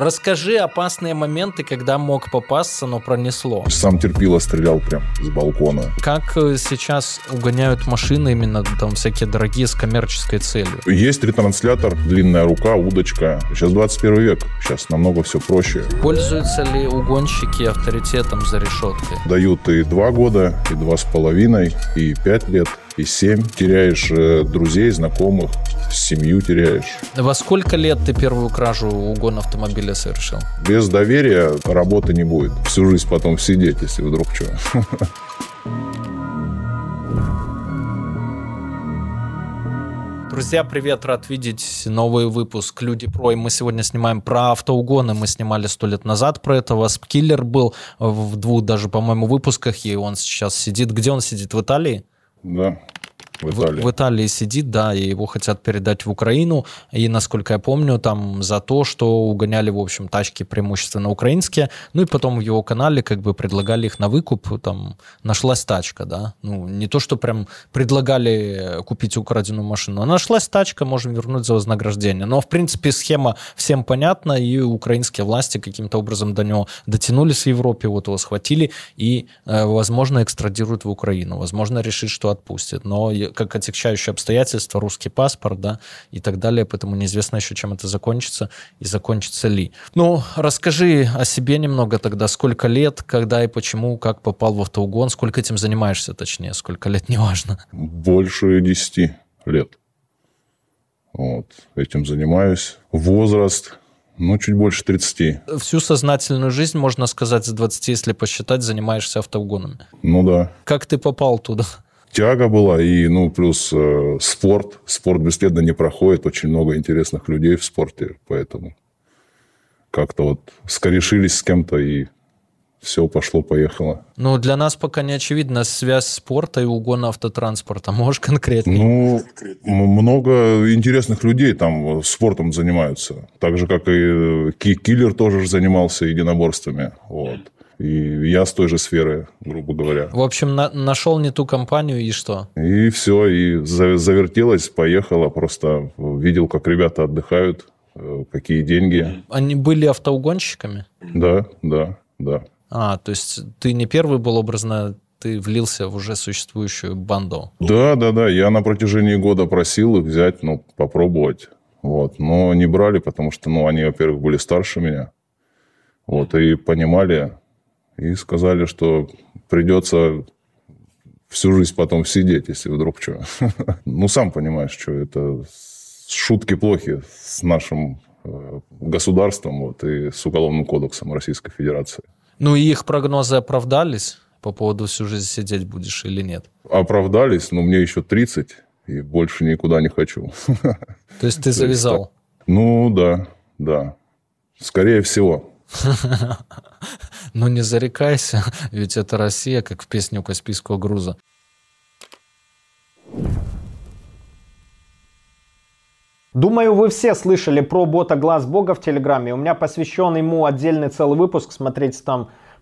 Расскажи опасные моменты, когда мог попасться, но пронесло. Сам терпило стрелял прям с балкона. Как э, сейчас угоняют машины именно там всякие дорогие с коммерческой целью? Есть ретранслятор, длинная рука, удочка. Сейчас 21 век, сейчас намного все проще. Пользуются ли угонщики авторитетом за решеткой? Дают и два года, и два с половиной, и пять лет, и семь. Теряешь э, друзей, знакомых, семью теряешь. Во сколько лет ты первую кражу угон автомобиля совершил? Без доверия работы не будет. Всю жизнь потом сидеть, если вдруг что. Друзья, привет, рад видеть новый выпуск «Люди про». И мы сегодня снимаем про автоугоны. Мы снимали сто лет назад про это. Васпкиллер был в двух даже, по-моему, выпусках, и он сейчас сидит. Где он сидит? В Италии? Да в Италии. В, в Италии сидит, да, и его хотят передать в Украину. И, насколько я помню, там за то, что угоняли, в общем, тачки преимущественно украинские. Ну и потом в его канале как бы предлагали их на выкуп. Там нашлась тачка, да. Ну, не то, что прям предлагали купить украденную машину, а нашлась тачка, можем вернуть за вознаграждение. Но, в принципе, схема всем понятна, и украинские власти каким-то образом до него дотянулись в Европе, вот его схватили и, э, возможно, экстрадируют в Украину. Возможно, решит, что отпустят. Но как отягчающее обстоятельство русский паспорт, да, и так далее, поэтому неизвестно еще, чем это закончится и закончится ли. Ну, расскажи о себе немного тогда, сколько лет, когда и почему, как попал в автоугон, сколько этим занимаешься, точнее, сколько лет, неважно. Больше 10 лет. Вот, этим занимаюсь. Возраст, ну, чуть больше 30. Всю сознательную жизнь, можно сказать, с 20, если посчитать, занимаешься автоугонами. Ну да. Как ты попал туда? Тяга была, и, ну, плюс э, спорт. Спорт бесследно не проходит. Очень много интересных людей в спорте, поэтому как-то вот скорешились с кем-то, и все пошло-поехало. Ну, для нас пока не очевидна связь спорта и угона автотранспорта. Можешь конкретно? Ну, много интересных людей там спортом занимаются. Так же, как и э, Киллер тоже занимался единоборствами. Вот. И я с той же сферы, грубо говоря. В общем, на нашел не ту компанию и что? И все, и завертелось, поехало. Просто видел, как ребята отдыхают, э, какие деньги. Они были автоугонщиками? Да, да, да. А, то есть ты не первый был образно ты влился в уже существующую банду. Да, да, да. Я на протяжении года просил их взять, ну, попробовать. Вот. Но не брали, потому что, ну, они, во-первых, были старше меня. Вот. И понимали, и сказали, что придется всю жизнь потом сидеть, если вдруг что. Ну, сам понимаешь, что это шутки плохи с нашим э, государством вот, и с Уголовным кодексом Российской Федерации. Ну, и их прогнозы оправдались по поводу всю жизнь сидеть будешь или нет? Оправдались, но мне еще 30, и больше никуда не хочу. То есть ты завязал? Ну, да, да. Скорее всего. Но не зарекайся, ведь это Россия, как в песне у Каспийского груза. Думаю, вы все слышали про бота Глаз Бога в Телеграме. У меня посвящен ему отдельный целый выпуск. Смотрите там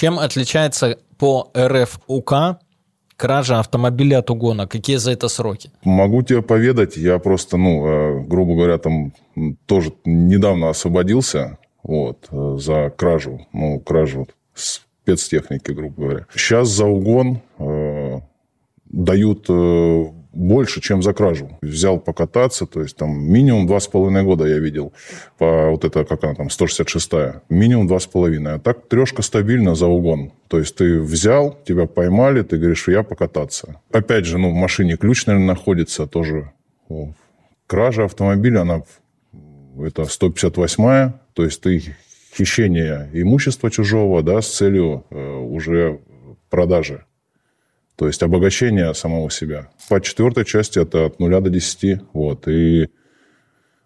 Чем отличается по РФУК кража автомобиля от угона? Какие за это сроки? Могу тебе поведать. Я просто, ну, э, грубо говоря, там тоже недавно освободился вот, э, за кражу. Ну, кражу спецтехники, грубо говоря. Сейчас за угон э, дают э, больше, чем за кражу. Взял покататься, то есть там минимум два с половиной года я видел по вот это, как она там, 166-я. Минимум два с половиной. А так трешка стабильно за угон. То есть ты взял, тебя поймали, ты говоришь, я покататься. Опять же, ну, в машине ключ, наверное, находится тоже. Кража автомобиля, она это 158-я, то есть ты хищение имущества чужого, да, с целью э, уже продажи. То есть обогащение самого себя. По четвертой части это от нуля до 10. Вот. И,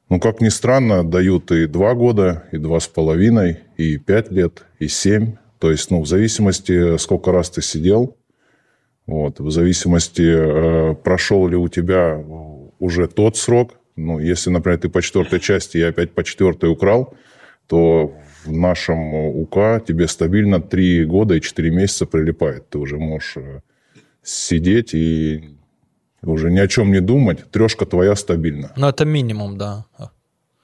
ну, как ни странно, дают и два года, и два с половиной, и пять лет, и семь. То есть, ну, в зависимости, сколько раз ты сидел, вот, в зависимости, э, прошел ли у тебя уже тот срок. Ну, если, например, ты по четвертой части и опять по четвертой украл, то в нашем УК тебе стабильно три года и четыре месяца прилипает. Ты уже можешь э, сидеть и уже ни о чем не думать. Трешка твоя стабильна. Ну, это минимум, да.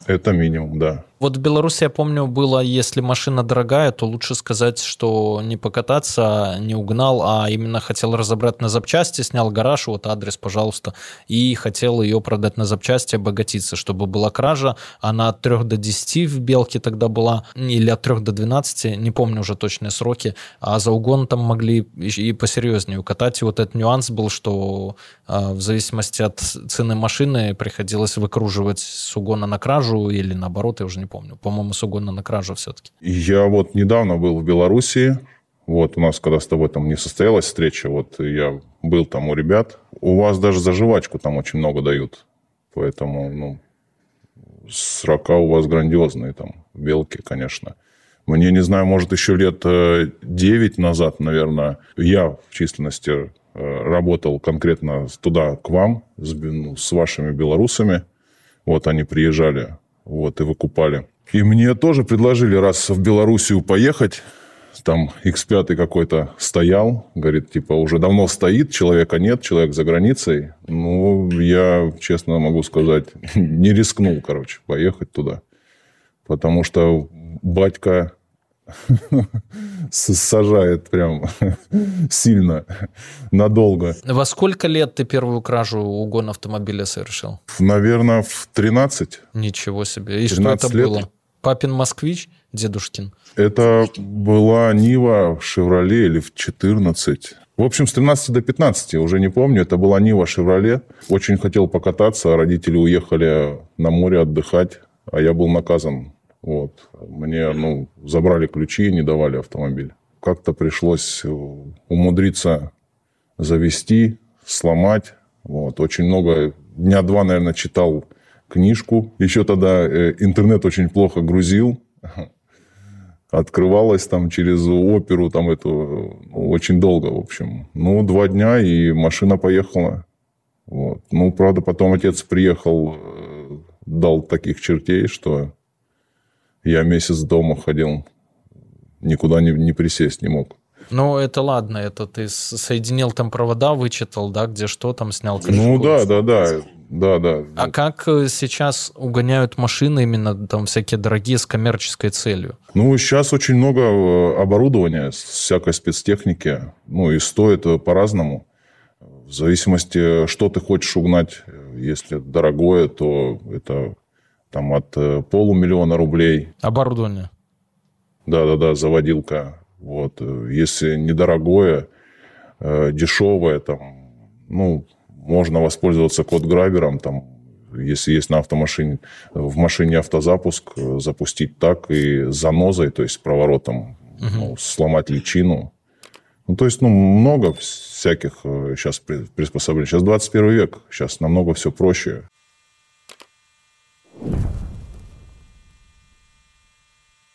Это минимум, да. Вот в Беларуси, я помню, было, если машина дорогая, то лучше сказать, что не покататься, не угнал, а именно хотел разобрать на запчасти, снял гараж, вот адрес, пожалуйста, и хотел ее продать на запчасти, обогатиться, чтобы была кража. Она от 3 до 10 в Белке тогда была, или от 3 до 12, не помню уже точные сроки, а за угон там могли и посерьезнее укатать. И вот этот нюанс был, что а, в зависимости от цены машины приходилось выкруживать с угона на кражу или наоборот, я уже не помню. По-моему, с угона на кражу все-таки. Я вот недавно был в Белоруссии. Вот у нас, когда с тобой там не состоялась встреча, вот я был там у ребят. У вас даже за жвачку там очень много дают. Поэтому, ну, срока у вас грандиозные там, белки, конечно. Мне, не знаю, может, еще лет 9 э, назад, наверное, я в численности э, работал конкретно туда, к вам, с, ну, с вашими белорусами. Вот они приезжали вот, и выкупали. И мне тоже предложили раз в Белоруссию поехать. Там X5 какой-то стоял, говорит, типа, уже давно стоит, человека нет, человек за границей. Ну, я, честно могу сказать, не рискнул, короче, поехать туда. Потому что батька сажает прям сильно, надолго. Во сколько лет ты первую кражу угон автомобиля совершил? Наверное, в 13. Ничего себе. И что это лет. было? Папин москвич, дедушкин? Это была Нива в Шевроле или в 14. В общем, с 13 до 15, уже не помню. Это была Нива Шевроле. Очень хотел покататься, а родители уехали на море отдыхать, а я был наказан вот. Мне ну, забрали ключи и не давали автомобиль. Как-то пришлось э, умудриться завести, сломать. Вот. Очень много, дня два, наверное, читал книжку. Еще тогда э, интернет очень плохо грузил. Открывалось там через оперу, там эту, ну, очень долго, в общем. Ну, два дня, и машина поехала. Вот. Ну, правда, потом отец приехал, э, дал таких чертей, что я месяц дома ходил, никуда не, не присесть не мог. Ну, это ладно, это ты соединил там провода, вычитал, да, где что там снял. Ну, да, да, да, да, да. А как э, сейчас угоняют машины именно там всякие дорогие с коммерческой целью? Ну, сейчас очень много э, оборудования, всякой спецтехники, ну, и стоит э, по-разному. В зависимости, что ты хочешь угнать. Если дорогое, то это там от э, полумиллиона рублей. Оборудование. Да-да-да, заводилка. Вот. Э, если недорогое, э, дешевое, там, ну, можно воспользоваться код-грабером, там, если есть на автомашине, в машине автозапуск, запустить так и занозой, то есть проворотом, угу. ну, сломать личину. Ну, то есть, ну, много всяких сейчас приспособлений. Сейчас 21 век, сейчас намного все проще.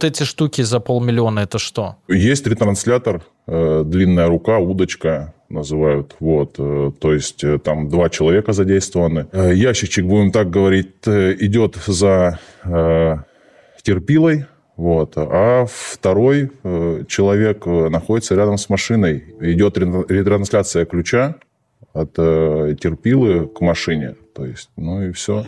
Вот эти штуки за полмиллиона, это что? Есть ретранслятор, э, длинная рука, удочка называют. Вот, э, то есть э, там два человека задействованы. Э, ящичек, будем так говорить, э, идет за э, терпилой, вот. А второй э, человек э, находится рядом с машиной. Идет ретрансляция ключа от э, терпилы к машине. То есть, ну и все.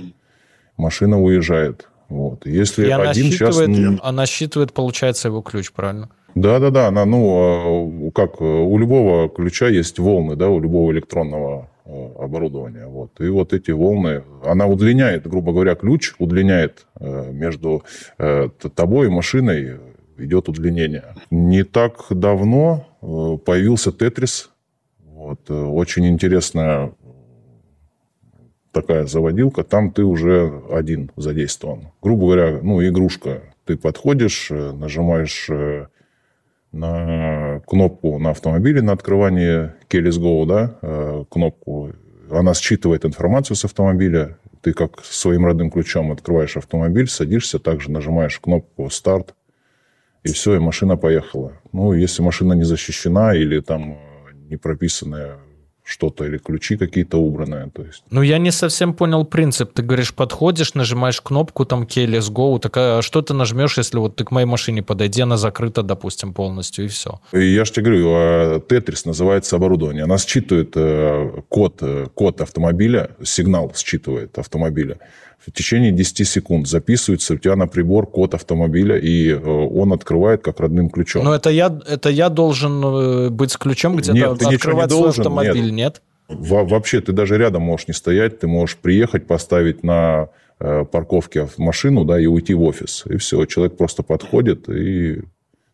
Машина уезжает. Вот. Если и она один считывает, час... Она считывает, получается, его ключ, правильно? Да, да, да. Она, ну, а, как у любого ключа есть волны, да, у любого электронного а, оборудования. Вот. И вот эти волны, она удлиняет, грубо говоря, ключ удлиняет э, между э, тобой и машиной, идет удлинение. Не так давно э, появился Тетрис. Вот. Очень интересная такая заводилка, там ты уже один задействован. Грубо говоря, ну, игрушка. Ты подходишь, э, нажимаешь э, на кнопку на автомобиле на открывание Keyless Go, да, э, кнопку. Она считывает информацию с автомобиля. Ты как своим родным ключом открываешь автомобиль, садишься, также нажимаешь кнопку «Старт», и все, и машина поехала. Ну, если машина не защищена или там не прописанная что-то или ключи какие-то убранные. То есть. Ну, я не совсем понял принцип. Ты говоришь, подходишь, нажимаешь кнопку, там, Keyless Go, так а что ты нажмешь, если вот ты к моей машине подойди, она закрыта, допустим, полностью, и все? И я же тебе говорю, Тетрис называется оборудование. Она считывает э, код, э, код автомобиля, сигнал считывает автомобиля в течение 10 секунд записывается у тебя на прибор код автомобиля, и э, он открывает как родным ключом. Но это я, это я должен э, быть с ключом где-то нет, ты открывать не должен, свой автомобиль, нет? нет? Во вообще, ты даже рядом можешь не стоять, ты можешь приехать, поставить на э, парковке машину, да, и уйти в офис. И все, человек просто подходит и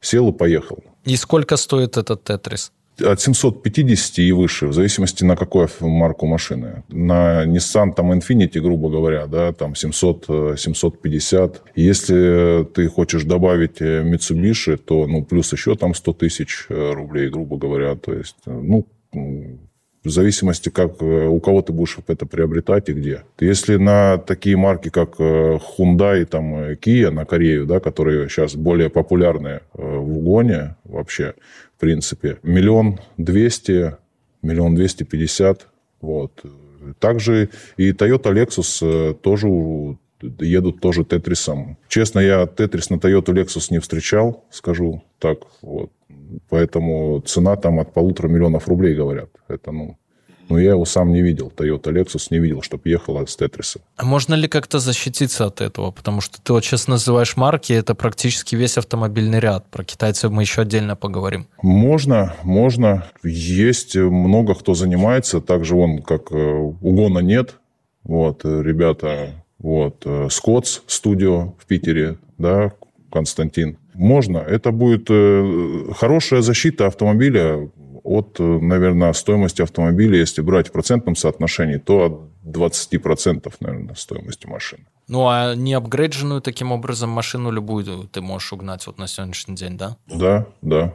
сел и поехал. И сколько стоит этот Тетрис? От 750 и выше, в зависимости на какую марку машины. На Nissan там Infiniti, грубо говоря, да, там 700, 750. Если ты хочешь добавить э, Mitsubishi, то ну, плюс еще там 100 тысяч э, рублей, грубо говоря. То есть, э, ну, в зависимости, как э, у кого ты будешь это приобретать и где. Если на такие марки, как э, Hyundai, там, Kia на Корею, да, которые сейчас более популярны в угоне вообще, в принципе, миллион двести, миллион двести пятьдесят, вот. Также и Toyota Lexus тоже едут тоже Тетрисом. Честно, я Тетрис на Toyota Lexus не встречал, скажу так. Вот. Поэтому цена там от полутора миллионов рублей, говорят. Это, ну, ну, я его сам не видел. Toyota Lexus не видел, чтобы ехала с Тетриса. А можно ли как-то защититься от этого? Потому что ты вот сейчас называешь марки, это практически весь автомобильный ряд. Про китайцев мы еще отдельно поговорим. Можно, можно. Есть много кто занимается. Также он, как э, угона нет. Вот, э, ребята вот. Э, Скотс студио в Питере, да, Константин. Можно. Это будет э, хорошая защита автомобиля от, э, наверное, стоимости автомобиля, если брать в процентном соотношении, то от 20%, наверное, стоимости машины. Ну, а не апгрейдженную таким образом машину любую ты можешь угнать вот на сегодняшний день, да? Да, да.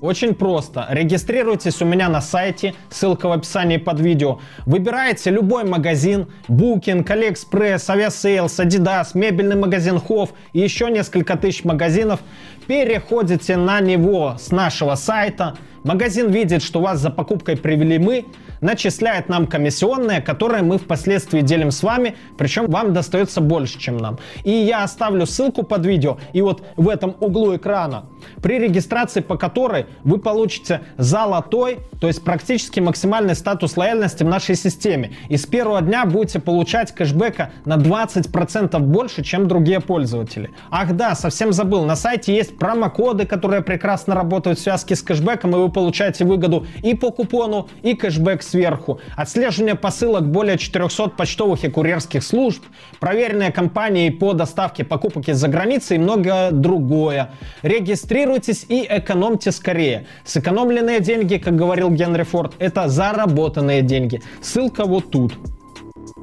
Очень просто. Регистрируйтесь у меня на сайте, ссылка в описании под видео. Выбираете любой магазин, Booking, AliExpress, Aviasales, Adidas, мебельный магазин Hof и еще несколько тысяч магазинов. Переходите на него с нашего сайта. Магазин видит, что вас за покупкой привели мы, начисляет нам комиссионные, которые мы впоследствии делим с вами, причем вам достается больше, чем нам. И я оставлю ссылку под видео, и вот в этом углу экрана, при регистрации по которой вы получите золотой, то есть практически максимальный статус лояльности в нашей системе. И с первого дня будете получать кэшбэка на 20% больше, чем другие пользователи. Ах да, совсем забыл, на сайте есть промокоды, которые прекрасно работают в связке с кэшбэком, и вы получаете выгоду и по купону, и кэшбэк сверху. Отслеживание посылок более 400 почтовых и курьерских служб, проверенные компании по доставке покупок из-за границы и многое другое. Регистрируйтесь и экономьте скорее. Сэкономленные деньги, как говорил Генри Форд, это заработанные деньги. Ссылка вот тут.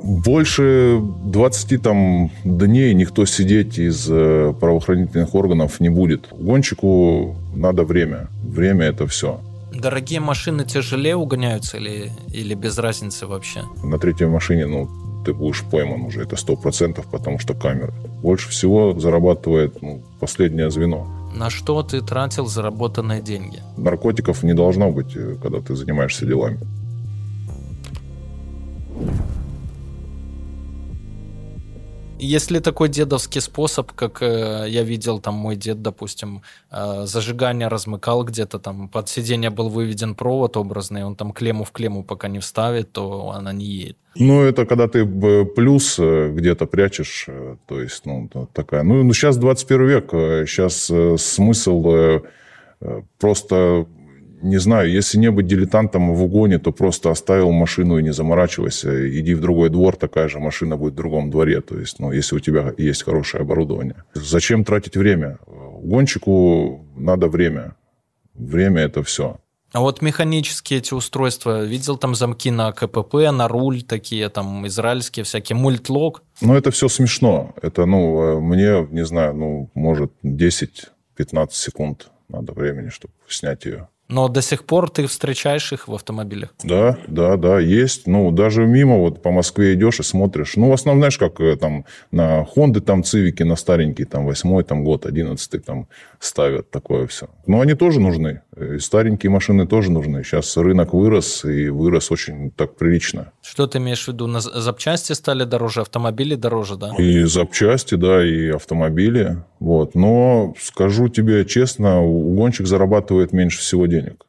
Больше 20 там дней никто сидеть из э, правоохранительных органов не будет. Гонщику надо время. Время это все. Дорогие машины тяжелее угоняются или, или без разницы вообще? На третьей машине, ну, ты будешь пойман уже, это сто процентов, потому что камера. Больше всего зарабатывает ну, последнее звено. На что ты тратил заработанные деньги? Наркотиков не должно быть, э, когда ты занимаешься делами. Если такой дедовский способ, как э, я видел, там мой дед, допустим, э, зажигание размыкал где-то, там под сиденье был выведен провод образный, он там клемму в клемму пока не вставит, то она не едет. Ну, это когда ты плюс э, где-то прячешь, э, то есть, ну, такая... Ну, ну сейчас 21 век, сейчас э, смысл просто не знаю, если не быть дилетантом в угоне, то просто оставил машину и не заморачивайся. Иди в другой двор, такая же машина будет в другом дворе. То есть, ну, если у тебя есть хорошее оборудование. Зачем тратить время? Гонщику надо время. Время – это все. А вот механические эти устройства, видел там замки на КПП, на руль такие, там израильские всякие, мультлок? Ну, это все смешно. Это, ну, мне, не знаю, ну, может, 10-15 секунд надо времени, чтобы снять ее. Но до сих пор ты встречаешь их в автомобилях? Да, да, да, есть. Ну, даже мимо вот по Москве идешь и смотришь. Ну, в основном, знаешь, как э, там на Хонды, там Цивики, на старенький, там, восьмой там год, одиннадцатый там ставят такое все. Но они тоже нужны. И старенькие машины тоже нужны. Сейчас рынок вырос, и вырос очень так прилично. Что ты имеешь в виду? На запчасти стали дороже, автомобили дороже, да? И запчасти, да, и автомобили. Вот. Но скажу тебе честно, угонщик зарабатывает меньше всего денег.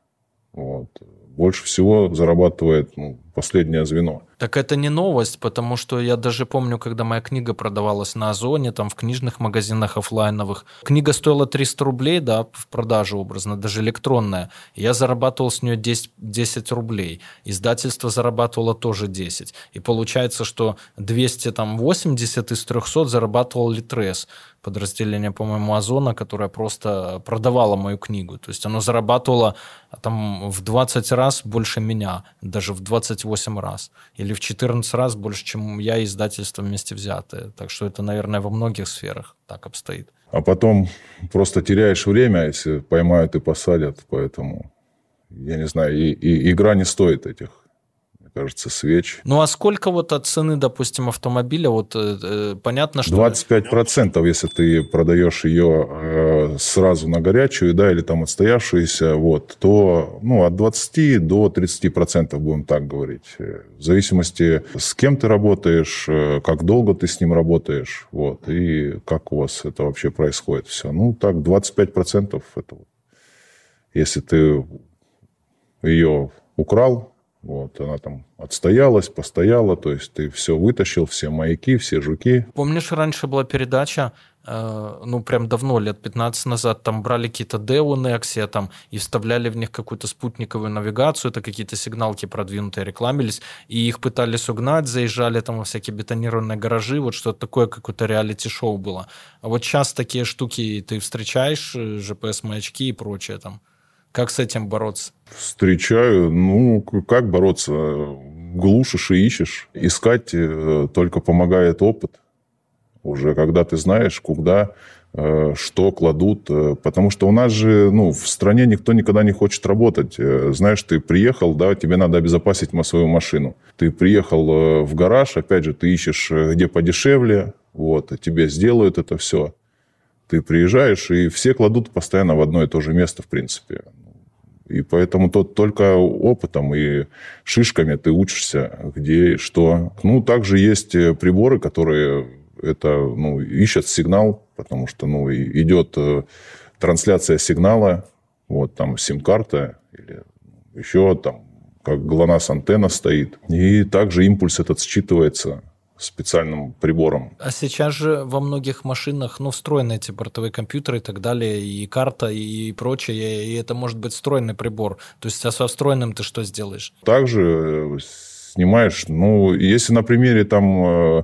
Вот. Больше всего зарабатывает ну, последнее звено. Так это не новость, потому что я даже помню, когда моя книга продавалась на Озоне, там в книжных магазинах офлайновых. Книга стоила 300 рублей, да, в продаже образно, даже электронная. Я зарабатывал с нее 10, 10 рублей. Издательство зарабатывало тоже 10. И получается, что 280 из 300 зарабатывал Литрес подразделение, по-моему, Озона, которое просто продавало мою книгу. То есть оно зарабатывало а, там в 20 раз больше меня, даже в 28 раз. Или в 14 раз больше, чем я и издательство вместе взятые. Так что это, наверное, во многих сферах так обстоит. А потом просто теряешь время, если поймают и посадят. Поэтому, я не знаю, и, и игра не стоит этих кажется, свеч. Ну а сколько вот от цены, допустим, автомобиля, вот э, э понятно, что... 25%, если ты продаешь ее э, сразу на горячую, да, или там отстоявшуюся, вот, то, ну, от 20 до 30%, будем так говорить. В зависимости, с кем ты работаешь, э, как долго ты с ним работаешь, вот, и как у вас это вообще происходит все. Ну, так, 25% это если ты ее украл, вот, она там отстоялась, постояла, то есть ты все вытащил, все маяки, все жуки. Помнишь, раньше была передача, э, ну, прям давно, лет 15 назад, там брали какие-то Део Nexia там и вставляли в них какую-то спутниковую навигацию, это какие-то сигналки продвинутые рекламились, и их пытались угнать, заезжали там во всякие бетонированные гаражи, вот что-то такое, какое-то реалити-шоу было. А вот сейчас такие штуки ты встречаешь, GPS-маячки э, и прочее там. Как с этим бороться? Встречаю. Ну, как бороться? Глушишь и ищешь. Искать э, только помогает опыт. Уже когда ты знаешь, куда, э, что кладут. Э, потому что у нас же ну, в стране никто никогда не хочет работать. Знаешь, ты приехал, да, тебе надо обезопасить свою машину. Ты приехал в гараж, опять же, ты ищешь, где подешевле, вот, тебе сделают это все. Ты приезжаешь, и все кладут постоянно в одно и то же место, в принципе. И поэтому тот только опытом и шишками ты учишься, где и что. Ну, также есть э, приборы, которые это, ну, ищут сигнал, потому что, ну, идет э, трансляция сигнала, вот там сим-карта или еще там как ГЛОНАСС антенна стоит. И также импульс этот считывается специальным прибором. А сейчас же во многих машинах ну, встроены эти бортовые компьютеры и так далее, и карта, и прочее, и это может быть встроенный прибор. То есть, а со встроенным ты что сделаешь? Также э, снимаешь, ну, если на примере там э,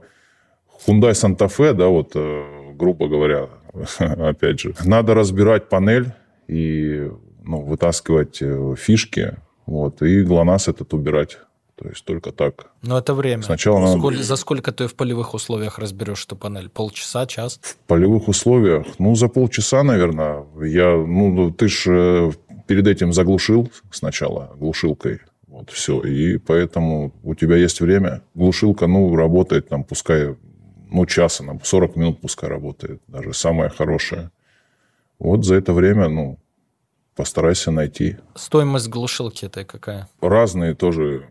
Hyundai Santa Fe, да, вот, э, грубо говоря, опять же, надо разбирать панель и ну, вытаскивать фишки, вот, и ГЛОНАСС этот убирать то есть только так. Но это время. Сначала надо... Сколь, за сколько ты в полевых условиях разберешь эту панель? Полчаса, час? В полевых условиях? Ну, за полчаса, наверное. Я, ну, ну ты ж э, перед этим заглушил сначала глушилкой. Вот все. И поэтому у тебя есть время. Глушилка, ну, работает там, пускай, ну, часа, на 40 минут пускай работает. Даже самая хорошая. Вот за это время, ну, постарайся найти. Стоимость глушилки этой какая? Разные тоже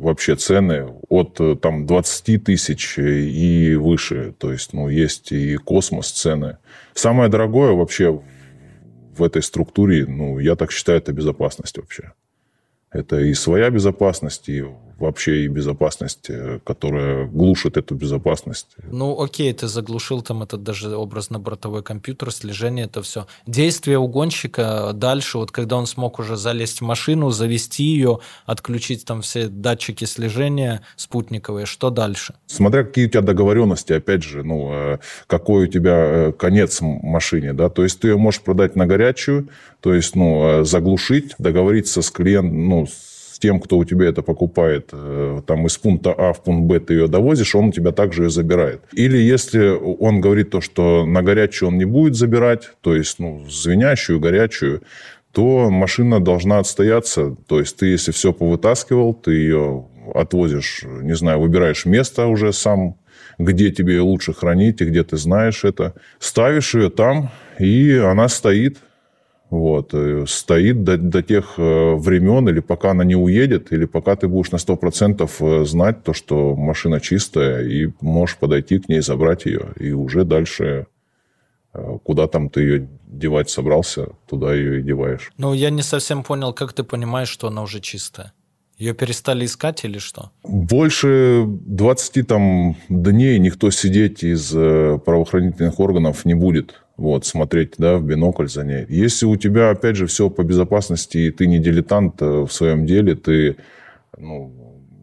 вообще цены от э, там 20 тысяч и выше. То есть, ну, есть и космос цены. Самое дорогое вообще в этой структуре, ну, я так считаю, это безопасность вообще. Это и своя безопасность, и вообще и безопасность, э, которая глушит эту безопасность. Ну, окей, ты заглушил там этот даже образно-бортовой компьютер, слежение, это все. Действие угонщика дальше, вот когда он смог уже залезть в машину, завести ее, отключить там все датчики слежения спутниковые, что дальше? Смотря какие у тебя договоренности, опять же, ну, э, какой у тебя э, конец машине, да, то есть ты ее можешь продать на горячую, то есть, ну, заглушить, договориться с клиентом, ну, тем, кто у тебя это покупает, э, там из пункта А в пункт Б ты ее довозишь, он у тебя также ее забирает. Или если он говорит то, что на горячую он не будет забирать, то есть ну, звенящую, горячую, то машина должна отстояться. То есть ты, если все повытаскивал, ты ее отвозишь, не знаю, выбираешь место уже сам, где тебе лучше хранить и где ты знаешь это. Ставишь ее там, и она стоит – вот, э, стоит до, до тех э, времен, или пока она не уедет, или пока ты будешь на 100% э, знать то, что машина чистая, и можешь подойти к ней, забрать ее, и уже дальше куда там ты ее девать собрался, туда ее и деваешь. Ну, я не совсем понял, как ты понимаешь, что она уже чистая. Ее перестали искать или что? Больше 20 там дней никто сидеть из э, правоохранительных органов не будет. Вот, смотреть, да, в бинокль за ней. Если у тебя, опять же, все по безопасности, и ты не дилетант э, в своем деле, ты, ну,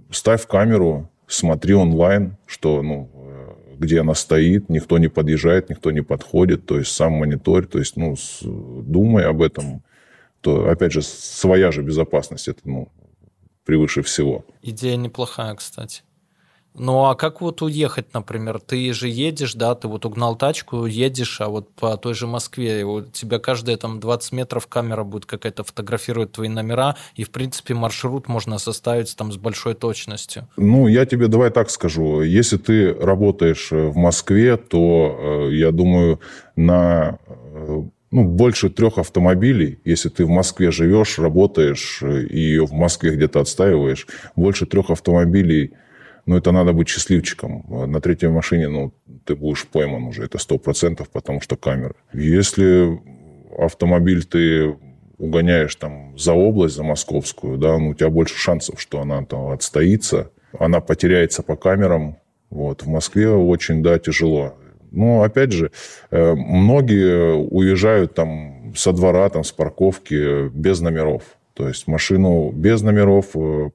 ставь камеру, смотри онлайн, что, ну, э, где она стоит, никто не подъезжает, никто не подходит, то есть сам мониторь, то есть, ну, думай об этом, то, опять же, своя же безопасность, это, ну, превыше всего. Идея неплохая, кстати. Ну а как вот уехать, например? Ты же едешь, да, ты вот угнал тачку, едешь, а вот по той же Москве, у тебя каждые там 20 метров камера будет какая-то фотографировать твои номера, и в принципе маршрут можно составить там с большой точностью. Ну, я тебе давай так скажу. Если ты работаешь э, в Москве, то, э, я думаю, на э, ну, больше трех автомобилей, если ты в Москве живешь, работаешь э, и ее в Москве где-то отстаиваешь, больше трех автомобилей, ну, это надо быть счастливчиком. На третьей машине, ну, ты будешь пойман уже, это сто процентов, потому что камеры. Если автомобиль ты угоняешь там за область, за московскую, да, ну, у тебя больше шансов, что она там отстоится, она потеряется по камерам. Вот. В Москве очень, да, тяжело. Но, опять же, э, многие уезжают там со двора, там, с парковки без номеров. То есть машину без номеров э,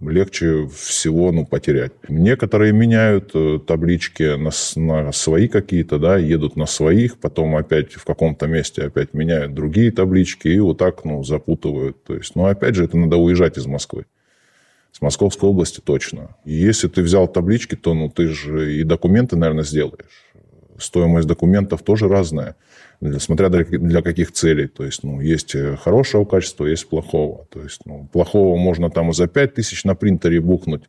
легче всего ну, потерять. Некоторые меняют э, таблички на, на свои какие-то, да, едут на своих, потом опять в каком-то месте опять меняют другие таблички и вот так ну, запутывают. То есть, ну, опять же, это надо уезжать из Москвы. С Московской области точно. если ты взял таблички, то ну, ты же и документы, наверное, сделаешь стоимость документов тоже разная, смотря для каких целей. То есть, ну, есть э, хорошего качества, есть плохого. То есть, ну, плохого можно там и за 5 тысяч на принтере бухнуть,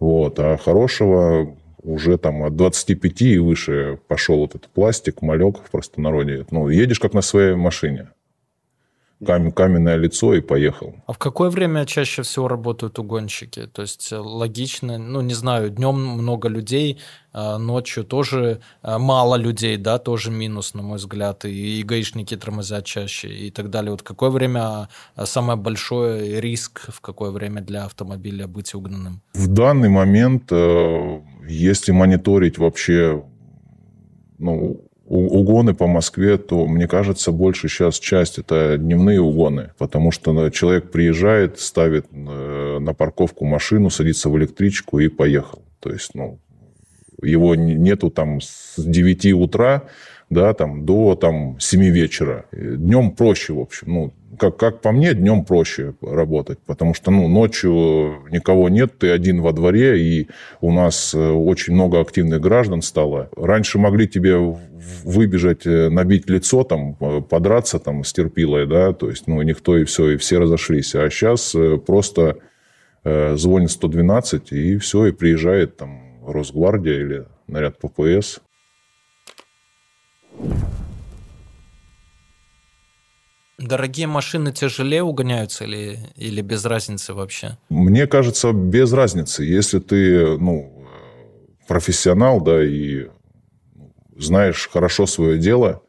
вот, а хорошего уже там от 25 и выше пошел вот этот пластик, малек в простонародье. Ну, едешь как на своей машине кам- каменное лицо и поехал. А в какое время чаще всего работают угонщики? То есть э, логично, ну не знаю, днем много людей, а ночью тоже э, мало людей, да, тоже минус, на мой взгляд, и, и гаишники тормозят чаще и так далее. Вот какое время а, самый большой риск, в какое время для автомобиля быть угнанным? В данный момент, э, если мониторить вообще ну, угоны по Москве, то, мне кажется, больше сейчас часть это дневные угоны, потому что ну, человек приезжает, ставит э, на парковку машину, садится в электричку и поехал. То есть, ну, его нету там с 9 утра, да, там, до там, 7 вечера. Днем проще, в общем. Ну, как, как по мне, днем проще работать, потому что ну, ночью никого нет, ты один во дворе, и у нас э, очень много активных граждан стало. Раньше могли тебе выбежать, э, набить лицо, там, э, подраться там, с терпилой, да, то есть ну, никто и все, и все разошлись. А сейчас просто звонит 112, и все, и приезжает там Росгвардия или наряд ППС. Дорогие машины тяжелее угоняются или, или без разницы вообще? Мне кажется, без разницы. Если ты ну, профессионал, да, и знаешь хорошо свое дело,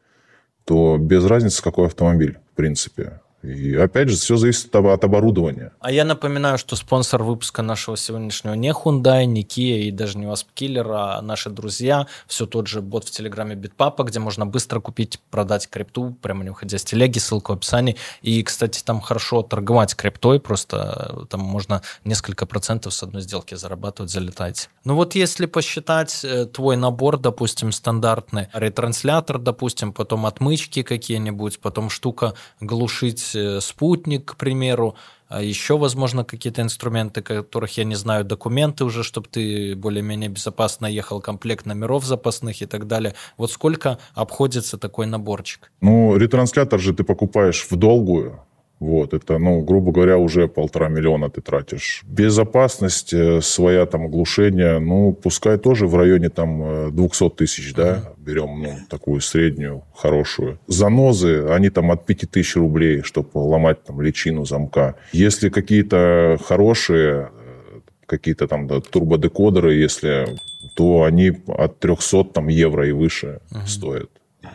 то без разницы, какой автомобиль, в принципе. И опять же, все зависит от оборудования. А я напоминаю, что спонсор выпуска нашего сегодняшнего не Hyundai, не Kia и даже не Wasp Killer, а наши друзья. Все тот же бот в Телеграме Bitpapa, где можно быстро купить, продать крипту, прямо не уходя с телеги, ссылка в описании. И, кстати, там хорошо торговать криптой, просто э, там можно несколько процентов с одной сделки зарабатывать, залетать. Ну вот если посчитать э, твой набор, допустим, стандартный, ретранслятор, допустим, потом отмычки какие-нибудь, потом штука глушить спутник, к примеру, а еще, возможно, какие-то инструменты, которых я не знаю, документы уже, чтобы ты более-менее безопасно ехал, комплект номеров запасных и так далее. Вот сколько обходится такой наборчик? Ну, ретранслятор же ты покупаешь в долгую, вот, это, ну, грубо говоря, уже полтора миллиона ты тратишь. Безопасность, э, своя там оглушение, ну, пускай тоже в районе там 200 э, тысяч, да, берем, ну, такую среднюю, хорошую. Занозы, они там от 5000 рублей, чтобы ломать там личину замка. Если какие-то хорошие, э, какие-то там да, турбодекодеры, если, то они от 300 там евро и выше uh-huh. стоят.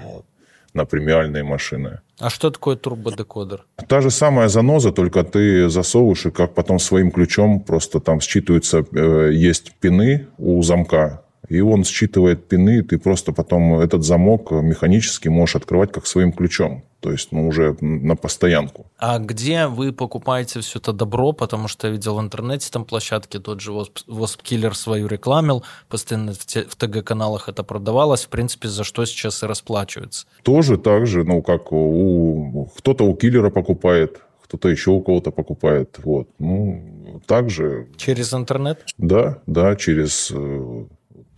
Вот на премиальные машины. А что такое турбодекодер? Та же самая заноза, только ты засовываешь, и как потом своим ключом просто там считываются, э, есть пины у замка, и он считывает пины, ты просто потом этот замок механически можешь открывать как своим ключом. То есть, ну, уже на постоянку. А где вы покупаете все это добро? Потому что я видел в интернете там площадки, тот же Wasp Killer свою рекламил, постоянно в, в ТГ-каналах это продавалось, в принципе, за что сейчас и расплачивается. Тоже так же, ну, как у... Кто-то у киллера покупает, кто-то еще у кого-то покупает. Вот. Ну, также... Через интернет? Да, да, через э,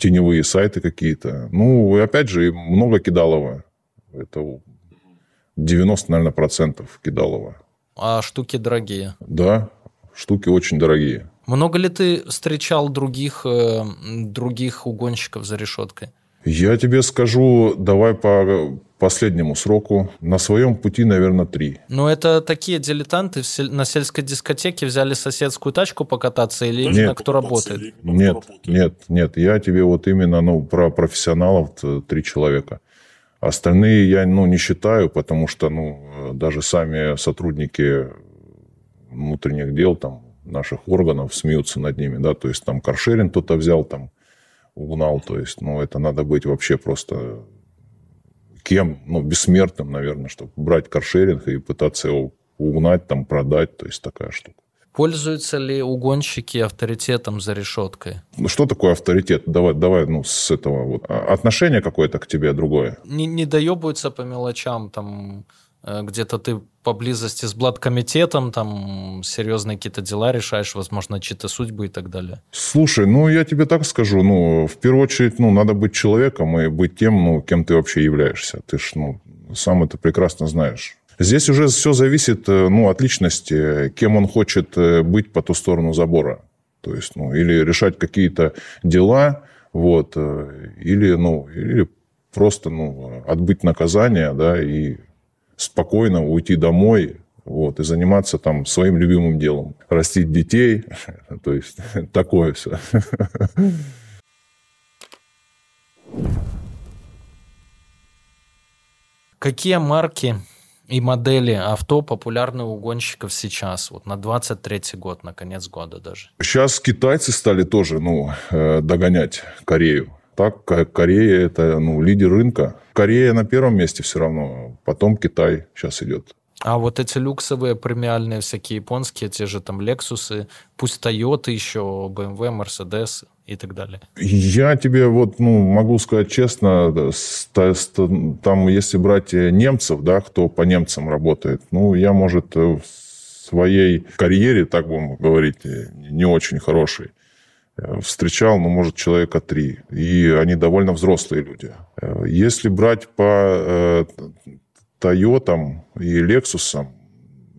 теневые сайты какие-то. Ну, и опять же, много кидалово. Это 90, наверное, процентов кидалово. А штуки дорогие? Да, штуки очень дорогие. Много ли ты встречал других, э, других угонщиков за решеткой? Я тебе скажу, давай по последнему сроку. На своем пути, наверное, три. Ну, это такие дилетанты на сельской дискотеке взяли соседскую тачку покататься или именно нет, кто работает? Нет, нет, нет. Я тебе вот именно ну, про профессионалов три человека. Остальные я ну, не считаю, потому что ну, даже сами сотрудники внутренних дел там, наших органов смеются над ними. Да? То есть там каршеринг кто-то взял, там угнал. То есть ну, это надо быть вообще просто кем, ну, бессмертным, наверное, чтобы брать каршеринг и пытаться его угнать, там, продать, то есть такая штука. Пользуются ли угонщики авторитетом за решеткой? Ну, что такое авторитет? Давай, давай, ну, с этого вот. А, отношение какое-то к тебе другое? Не, не доебываются по мелочам, там, где-то ты поблизости с блат-комитетом, там серьезные какие-то дела решаешь, возможно, чьи-то судьбы и так далее. Слушай, ну я тебе так скажу, ну в первую очередь, ну надо быть человеком и быть тем, ну кем ты вообще являешься. Ты ж, ну сам это прекрасно знаешь. Здесь уже все зависит, э, ну от личности, кем он хочет э, быть по ту сторону забора. То есть, ну или решать какие-то дела, вот, или, ну, или просто, ну, отбыть наказание, да, и спокойно уйти домой, вот, и заниматься там своим любимым делом. Растить детей, то есть такое все. Какие марки и модели авто популярны у гонщиков сейчас, вот на 23 год, на конец года даже? Сейчас китайцы стали тоже ну, э, догонять Корею. Так, Корея – это ну, лидер рынка. Корея на первом месте все равно, потом Китай сейчас идет. А вот эти люксовые премиальные всякие японские, те же там Lexus, пусть Toyota еще, BMW, Mercedes и так далее. Я тебе вот, ну, могу сказать честно, там, если брать немцев, да, кто по немцам работает, ну, я, может, в своей карьере, так будем говорить, не очень хороший, Э, встречал, ну, может, человека три. И они довольно взрослые люди. Э, если брать по Тойотам э, и Лексусам,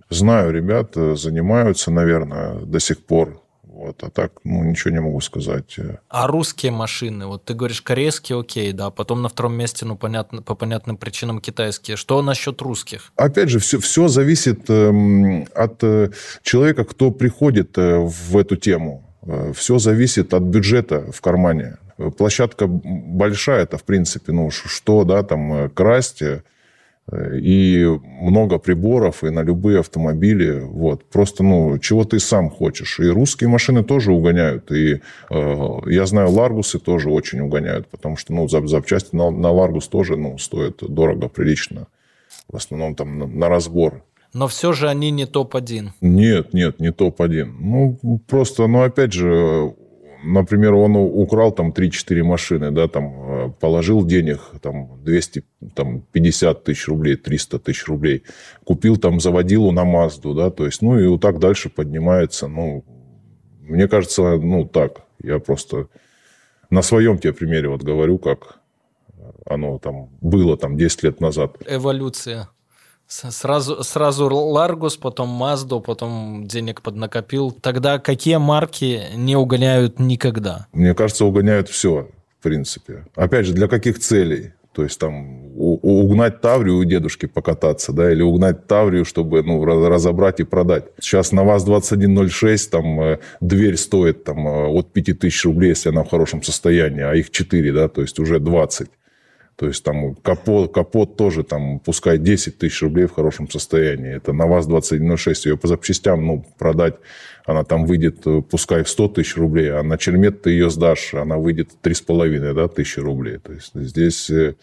знаю, ребят занимаются, наверное, до сих пор. Вот, а так, ну, ничего не могу сказать. А русские машины? Вот ты говоришь, корейские, окей, да, потом на втором месте, ну, понятно, по понятным причинам китайские. Что насчет русских? Опять же, все, все зависит э, от э, человека, кто приходит э, в эту тему. Э, Все зависит от бюджета в кармане. Площадка большая, это в принципе, ну что, да, там э, красть э, и много приборов и на любые автомобили. Вот. Просто, ну, чего ты сам хочешь. И русские машины тоже угоняют. И э, я знаю, Ларгусы тоже очень угоняют, потому что, ну, запчасти на, на Ларгус тоже, ну, стоят дорого, прилично. В основном там на, на разбор но все же они не топ-1. Нет, нет, не топ-1. Ну, просто, ну, опять же, например, он украл там 3-4 машины, да, там э, положил денег, там 200, там 50 тысяч рублей, 300 тысяч рублей, купил там заводилу на Мазду, да, то есть, ну, и вот так дальше поднимается, ну, мне кажется, ну, так, я просто на своем тебе примере вот говорю, как оно там было там 10 лет назад. Эволюция. Сразу, сразу Ларгус, потом Мазду, потом денег поднакопил. Тогда какие марки не угоняют никогда? Мне кажется, угоняют все, в принципе. Опять же, для каких целей? То есть там угнать Таврию у дедушки покататься, да, или угнать Таврию, чтобы ну, разобрать и продать. Сейчас на ВАЗ-2106 там э, дверь стоит там э, от 5000 рублей, если она в хорошем состоянии, а их 4, да, то есть уже 20. То есть там капот, капот тоже там, пускай 10 тысяч рублей в хорошем состоянии. Это на ВАЗ-2106. Ее по запчастям ну, продать, она там выйдет, э, пускай в 100 тысяч рублей, а на чермет ты ее сдашь, она выйдет 3,5 да, тысячи рублей. То есть здесь э,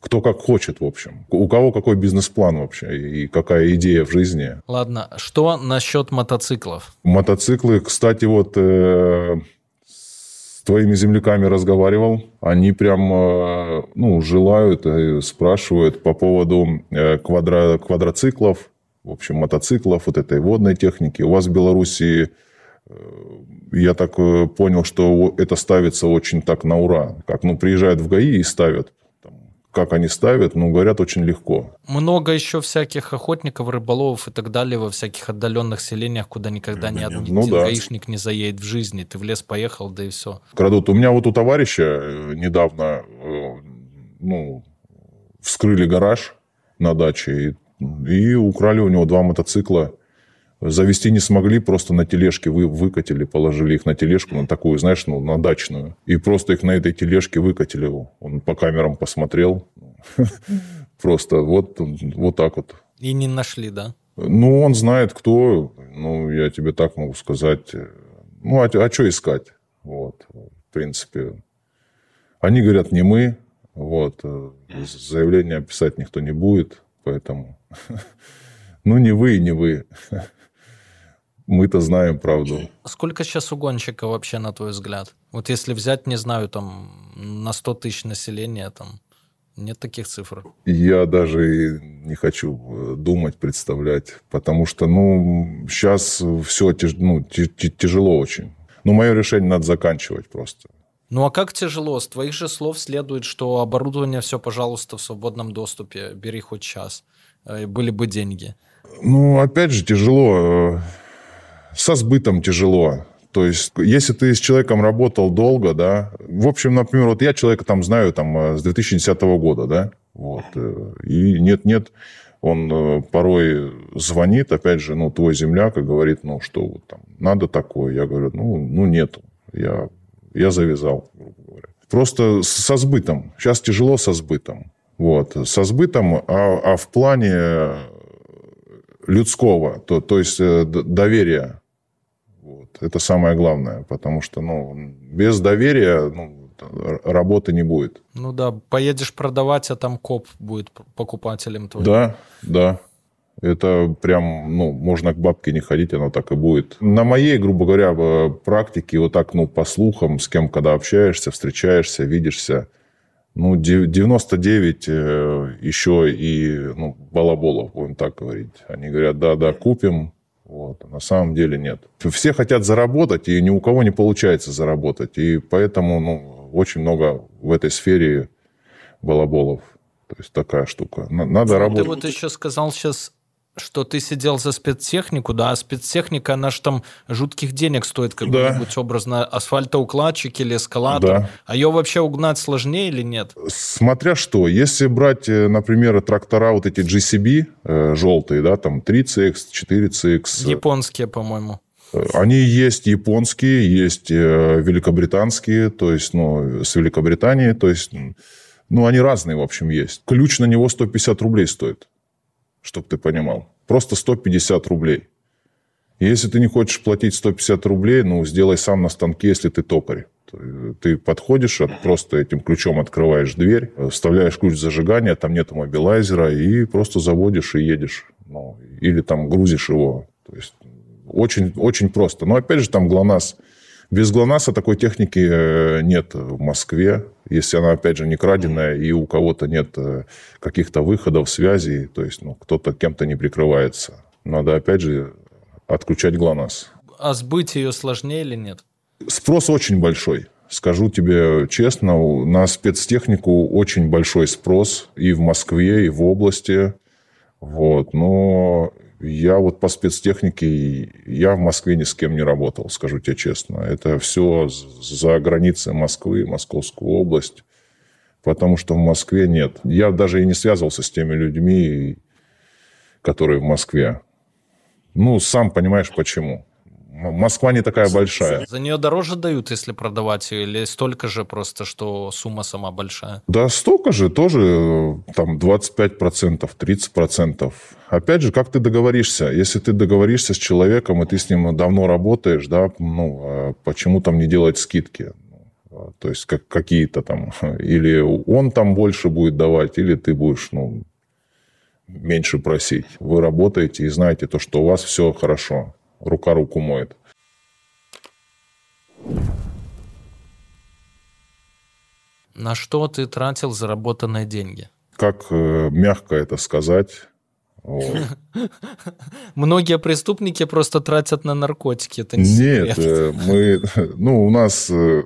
кто как хочет, в общем. У кого какой бизнес-план вообще и какая идея в жизни. Ладно, что насчет мотоциклов? Мотоциклы, кстати, вот э, твоими земляками разговаривал, они прям э, ну, желают, э, спрашивают по поводу э, квадро, квадроциклов, в общем, мотоциклов, вот этой водной техники. У вас в Беларуси, я так понял, что это ставится очень так на ура. Как, ну, приезжают в ГАИ и ставят как они ставят, ну, говорят, очень легко. Много еще всяких охотников, рыболовов и так далее во всяких отдаленных селениях, куда никогда ни один ну, да. гаишник не заедет в жизни. Ты в лес поехал, да и все. Крадут. У меня вот у товарища э, недавно, э, ну, вскрыли гараж на даче и, и украли у него два мотоцикла Завести не смогли, просто на тележке вы, выкатили, положили их на тележку, на такую, знаешь, ну, на дачную. И просто их на этой тележке выкатили. Он по камерам посмотрел. Просто вот, вот так вот. И не нашли, да? Ну, он знает, кто. Ну, я тебе так могу сказать. Ну, а, а что искать? Вот, в принципе. Они говорят, не мы. Вот. Заявление писать никто не будет. Поэтому... Ну, не вы и не вы. Мы-то знаем правду. Сколько сейчас угонщиков вообще, на твой взгляд? Вот если взять, не знаю, там, на 100 тысяч населения, там, нет таких цифр? Я даже не хочу э, думать, представлять, потому что, ну, сейчас все тяж, ну, тяжело очень. Ну, мое решение надо заканчивать просто. Ну а как тяжело? С твоих же слов следует, что оборудование все, пожалуйста, в свободном доступе. Бери хоть час. Э, были бы деньги. Ну, опять же, тяжело. Со сбытом тяжело. То есть, если ты с человеком работал долго, да, в общем, например, вот я человека там знаю там э, с 2010 года, да, вот, э, и нет-нет, он э, порой звонит, опять же, ну, твой земляк и говорит, ну, что вот там, надо такое. Я говорю, ну, ну нету, я, я завязал, грубо говоря. Просто со сбытом. Сейчас тяжело со сбытом. Вот, со сбытом, а, а в плане людского, то, то есть доверия это самое главное, потому что ну, без доверия ну, работы не будет. Ну да, поедешь продавать, а там коп будет покупателем твоим. Да, да. Это прям, ну, можно к бабке не ходить, оно так и будет. На моей, грубо говоря, практике, вот так, ну, по слухам, с кем когда общаешься, встречаешься, видишься, ну, 99 э, еще и, ну, балаболов, будем так говорить. Они говорят, да-да, купим, вот. А на самом деле нет. Все хотят заработать, и ни у кого не получается заработать. И поэтому ну, очень много в этой сфере балаболов. То есть такая штука. Надо Ты работать. Ты вот еще сказал сейчас что ты сидел за спецтехнику, да, а спецтехника, она же там жутких денег стоит, какой-нибудь да. образно асфальтоукладчик или эскалатор. Да. А ее вообще угнать сложнее или нет? Смотря что. Если брать, э, например, трактора вот эти GCB э, желтые, да, там 3CX, 4CX. Японские, по-моему. Э, они есть японские, есть э, великобританские, то есть, ну, с Великобритании, то есть, ну, они разные, в общем, есть. Ключ на него 150 рублей стоит чтобы ты понимал. Просто 150 рублей. Если ты не хочешь платить 150 рублей, ну, сделай сам на станке, если ты токарь. Ты подходишь, просто этим ключом открываешь дверь, вставляешь ключ зажигания, там нет мобилайзера, и просто заводишь и едешь. Ну, или там грузишь его. То есть очень, очень просто. Но опять же, там ГЛОНАСС без ГЛОНАССа такой техники э, нет в Москве, если она, опять же, не краденая, и у кого-то нет э, каких-то выходов, связей, то есть ну, кто-то кем-то не прикрывается. Надо, опять же, отключать ГЛОНАСС. А сбыть ее сложнее или нет? Спрос очень большой. Скажу тебе честно, на спецтехнику очень большой спрос и в Москве, и в области. Вот. Но я вот по спецтехнике, я в Москве ни с кем не работал, скажу тебе честно. Это все за границей Москвы, Московскую область. Потому что в Москве нет. Я даже и не связывался с теми людьми, которые в Москве. Ну, сам понимаешь, почему. Москва не такая большая. За нее дороже дают, если продавать или столько же просто, что сумма сама большая? Да столько же, тоже э, там 25%, 30%. Опять же, как ты договоришься? Если ты договоришься с человеком, и ты с ним давно работаешь, да, ну, а почему там не делать скидки? А, то есть как, какие-то там, или он там больше будет давать, или ты будешь, ну, меньше просить. Вы работаете и знаете то, что у вас все хорошо. Рука руку моет. На что ты тратил заработанные деньги? Как э, мягко это сказать? Многие преступники просто тратят на наркотики. Это не Нет, э, мы, ну, у нас э,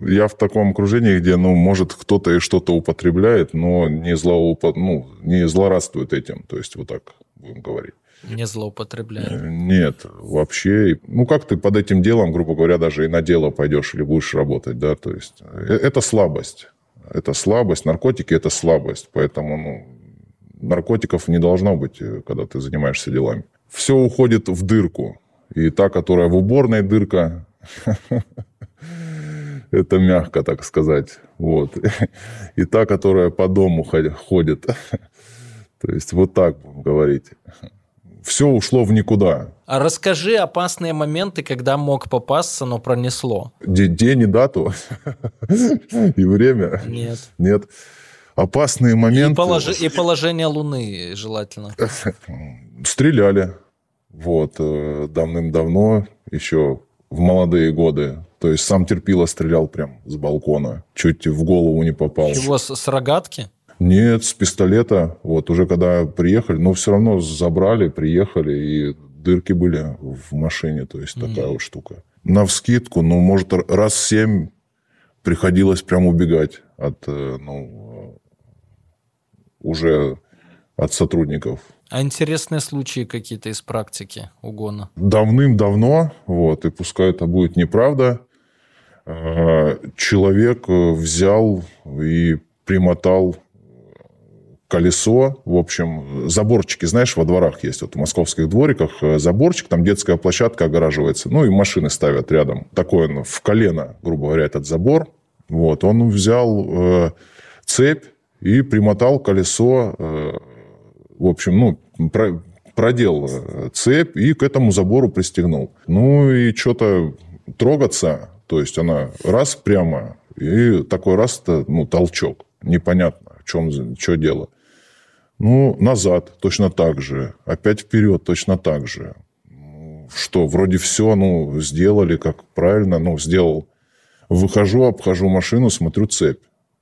я в таком окружении, где, ну, может, кто-то и что-то употребляет, но не, злоупо... ну, не злорадствует этим. То есть, вот так будем говорить. Не злоупотребляет? Э, нет, вообще. Ну, как ты под этим делом, грубо говоря, даже и на дело пойдешь или будешь работать, да, то есть э, это слабость. Это слабость. Наркотики – это слабость. Поэтому, ну, наркотиков не должно быть, э, когда ты занимаешься делами. Все уходит в дырку. И та, которая в уборной дырка, это мягко, так сказать. Вот. И та, которая по дому ходит. То есть вот так будем говорить. Все ушло в никуда. А расскажи опасные моменты, когда мог попасться, но пронесло. День и дату и время? Нет. Нет. Опасные моменты. И, полож... и положение Луны желательно. Стреляли. Вот. Э, давным-давно, еще в молодые годы. То есть сам терпило стрелял прям с балкона. Чуть в голову не попал. Чего, с, с рогатки? Нет, с пистолета. Вот уже когда приехали, но все равно забрали, приехали, и дырки были в машине. То есть такая mm. вот штука. На вскидку, ну, может, раз семь приходилось прям убегать от, э, ну, уже от сотрудников. А интересные случаи какие-то из практики угона? Давным-давно, вот, и пускай это будет неправда, э, человек э, взял и примотал колесо, в общем, заборчики, знаешь, во дворах есть, вот в московских двориках э, заборчик, там детская площадка огораживается, ну и машины ставят рядом. Такой он в колено, грубо говоря, этот забор. Вот, он взял э, цепь и примотал колесо, э, в общем, ну, про, продел э, цепь и к этому забору пристегнул. Ну и что-то трогаться, то есть она раз прямо, и такой раз, ну, толчок. Непонятно, в чем, что дело. Ну, назад точно так же. Опять вперед точно так же. Что, вроде все, ну, сделали как правильно, ну, сделал. Выхожу, обхожу машину, смотрю цепь.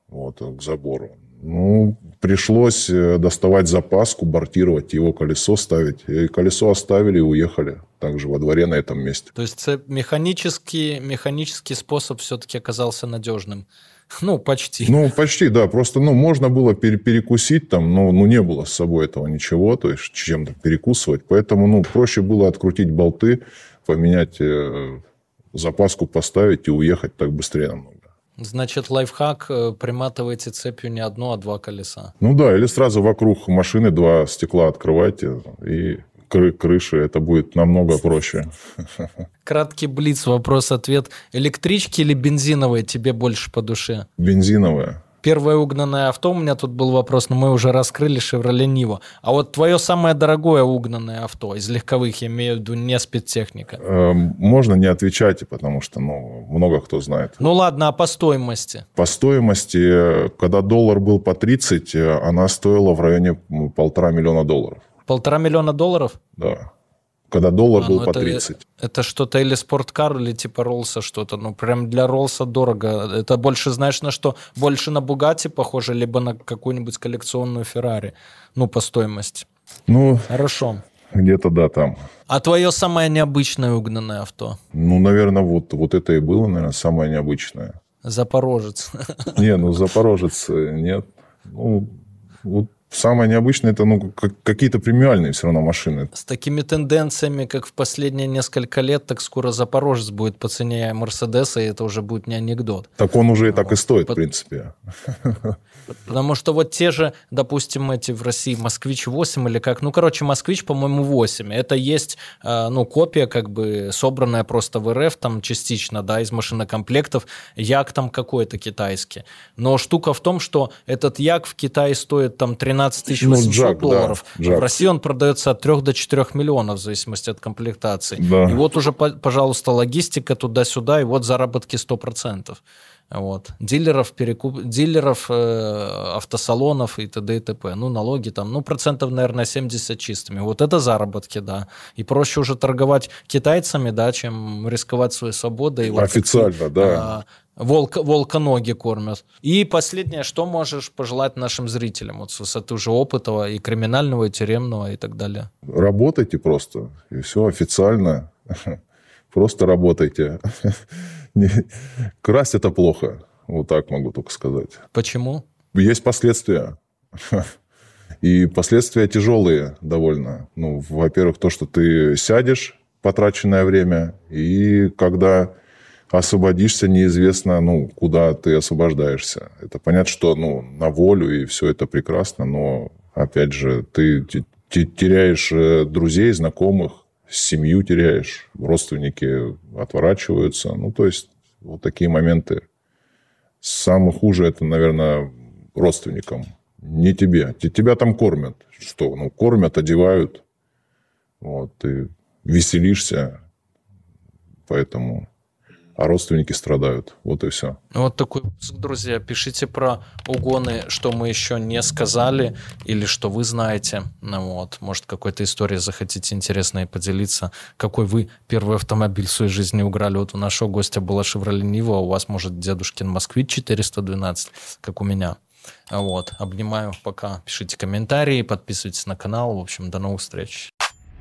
Вот, к забору. Ну, пришлось э, доставать запаску, бортировать его колесо, ставить. И колесо оставили и уехали также во дворе на этом месте. То есть механический, механический способ все-таки оказался надежным. Ну, почти. Ну, почти, да. Просто, ну, можно было пере перекусить там, но ну, не было с собой этого ничего, то есть чем-то перекусывать. Поэтому, ну, проще было открутить болты, поменять э, запаску, поставить и уехать так быстрее намного. Значит, лайфхак, э, приматывайте цепью не одно, а два колеса. Ну да, или сразу вокруг машины два стекла открывайте и кры крыши, это будет намного проще. Краткий блиц, вопрос-ответ. Электрички или бензиновые тебе больше по душе? Бензиновые. Первое угнанное авто, у меня тут был вопрос, но мы уже раскрыли Chevrolet Nivo. А вот твое самое дорогое угнанное авто из легковых, я имею в виду не спецтехника. Эм, можно не отвечать, потому что ну, много кто знает. Ну ладно, а по стоимости? По стоимости, когда доллар был по 30, э, она стоила в районе полтора миллиона долларов. Полтора миллиона долларов? Да. Когда доллар а, был ну по это, 30. Это что-то или спорткар, или типа Роллса что-то. Ну, прям для Роллса дорого. Это больше, знаешь, на что? Больше на Бугати похоже, либо на какую-нибудь коллекционную Феррари. Ну, по стоимости. Ну, Хорошо. Где-то да, там. А твое самое необычное угнанное авто? Ну, наверное, вот, вот это и было, наверное, самое необычное. Запорожец. Не, ну Запорожец э, нет. Ну, вот Самое необычное это ну, какие-то премиальные все равно машины. С такими тенденциями, как в последние несколько лет, так скоро Запорожец будет по цене Мерседеса, и это уже будет не анекдот. Так он уже и так и стоит, в принципе. Потому что вот те же, допустим, эти в России Москвич 8 или как, ну, короче, Москвич, по-моему, 8. Это есть, э, ну, копия как бы собранная просто в РФ, там частично, да, из машинокомплектов. Як там какой-то китайский. Но штука в том, что этот Як в Китае стоит там 13 800 ну, джак, долларов. Да, в России он продается от 3 до 4 миллионов в зависимости от комплектации. Да. И вот уже, пожалуйста, логистика туда-сюда, и вот заработки 100%. Вот. Дилеров, перекуп... дилеров, э, автосалонов и т.д. и т.п. Ну, налоги там, ну, процентов, наверное, 70 чистыми. Вот это заработки, да. И проще уже торговать китайцами, да, чем рисковать своей свободой. Официально, вот, да. А, волк, волка ноги кормят. И последнее, что можешь пожелать нашим зрителям вот с высоты уже опыта и криминального, и тюремного, и так далее? Работайте просто, и все официально. Просто работайте. Красть это плохо. Вот так могу только сказать. Почему? Есть последствия. И последствия тяжелые довольно. Ну, во-первых, то, что ты сядешь потраченное время, и когда освободишься, неизвестно, ну, куда ты освобождаешься. Это понятно, что, ну, на волю, и все это прекрасно, но, опять же, ты теряешь э, друзей, знакомых, семью теряешь, родственники отворачиваются. Ну, то есть, вот такие моменты. Самое хуже это, наверное, родственникам. Не тебе. Тебя там кормят. Что? Ну, кормят, одевают. Вот, ты веселишься. Поэтому а родственники страдают. Вот и все. Вот такой друзья. Пишите про угоны, что мы еще не сказали, или что вы знаете. Ну, вот. Может, какой-то историей захотите интересной поделиться. Какой вы первый автомобиль в своей жизни уграли? Вот у нашего гостя была Chevrolet Niva, а у вас, может, дедушкин Москвич 412, как у меня. Вот. Обнимаю пока. Пишите комментарии, подписывайтесь на канал. В общем, до новых встреч.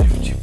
Люди.